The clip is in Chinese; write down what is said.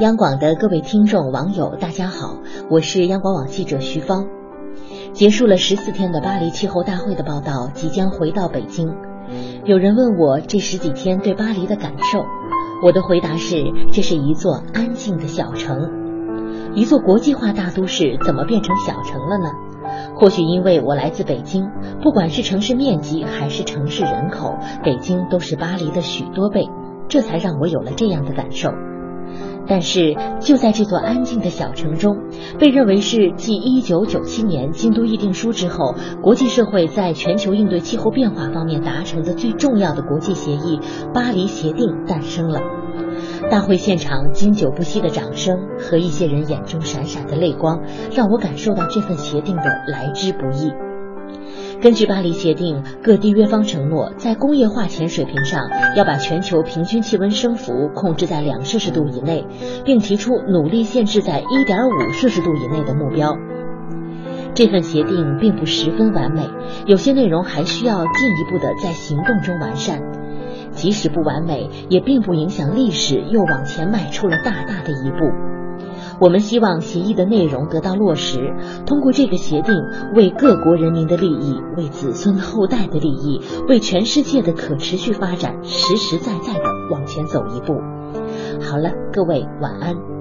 央广的各位听众、网友，大家好，我是央广网记者徐芳。结束了十四天的巴黎气候大会的报道，即将回到北京。有人问我这十几天对巴黎的感受，我的回答是：这是一座安静的小城。一座国际化大都市怎么变成小城了呢？或许因为我来自北京，不管是城市面积还是城市人口，北京都是巴黎的许多倍，这才让我有了这样的感受。但是就在这座安静的小城中，被认为是继1997年京都议定书之后，国际社会在全球应对气候变化方面达成的最重要的国际协议——巴黎协定诞生了。大会现场经久不息的掌声和一些人眼中闪闪的泪光，让我感受到这份协定的来之不易。根据巴黎协定，各缔约方承诺在工业化前水平上要把全球平均气温升幅控制在两摄氏度以内，并提出努力限制在一点五摄氏度以内的目标。这份协定并不十分完美，有些内容还需要进一步的在行动中完善。即使不完美，也并不影响历史又往前迈出了大大的一步。我们希望协议的内容得到落实，通过这个协定，为各国人民的利益、为子孙后代的利益、为全世界的可持续发展，实实在在的往前走一步。好了，各位晚安。